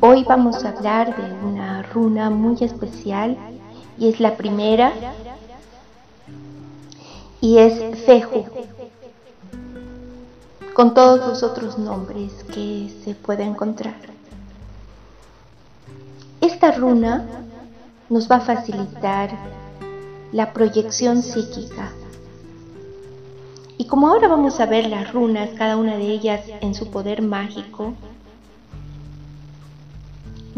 Hoy vamos a hablar de una runa muy especial y es la primera y es Feju con todos los otros nombres que se puede encontrar. Esta runa nos va a facilitar la proyección psíquica. Y como ahora vamos a ver las runas, cada una de ellas en su poder mágico,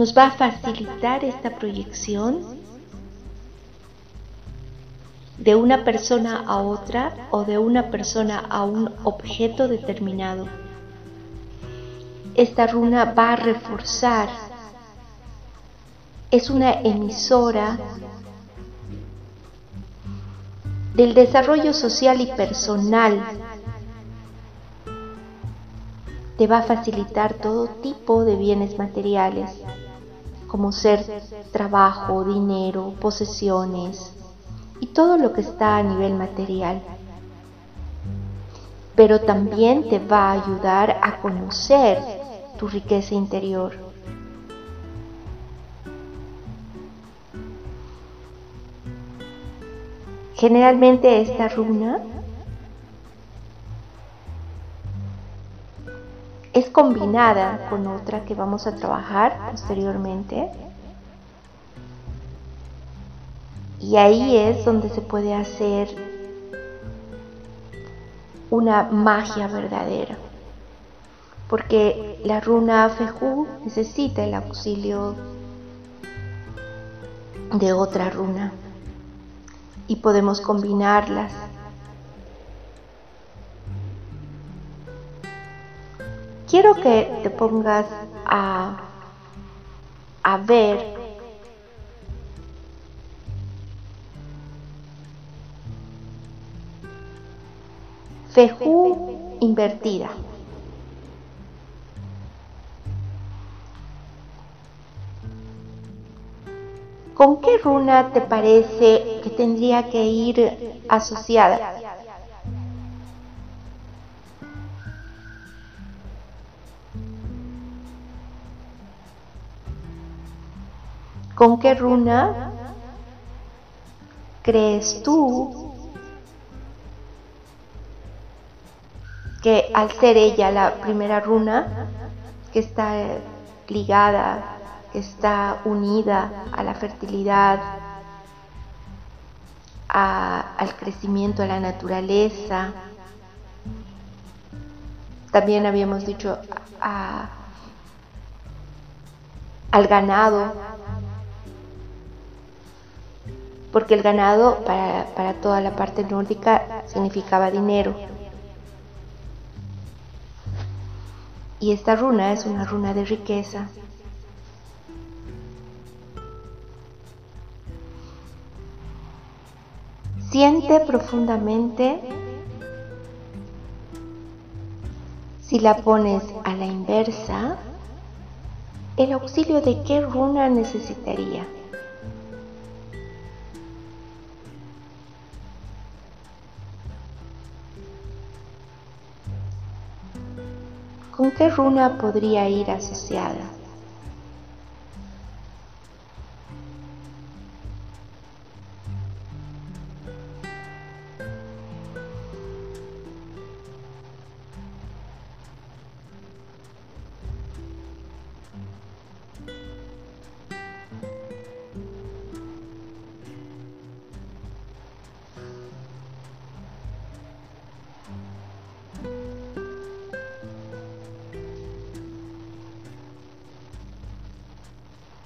nos va a facilitar esta proyección de una persona a otra o de una persona a un objeto determinado. Esta runa va a reforzar, es una emisora del desarrollo social y personal. Te va a facilitar todo tipo de bienes materiales como ser trabajo, dinero, posesiones y todo lo que está a nivel material. Pero también te va a ayudar a conocer tu riqueza interior. Generalmente esta runa es combinada con otra que vamos a trabajar posteriormente. Y ahí es donde se puede hacer una magia verdadera. Porque la runa Feju necesita el auxilio de otra runa. Y podemos combinarlas quiero que te pongas a, a ver Fejú invertida. ¿Con qué runa te parece que tendría que ir asociada? ¿Con qué runa crees tú que al ser ella la primera runa, que está ligada, que está unida a la fertilidad, al crecimiento de la naturaleza, también habíamos dicho al ganado, porque el ganado para, toda la parte nórdica significaba dinero. Y esta runa es una runa de riqueza. Siente profundamente si la pones a la inversa, el auxilio de qué runa necesitaría. ¿Con qué runa podría ir asociada?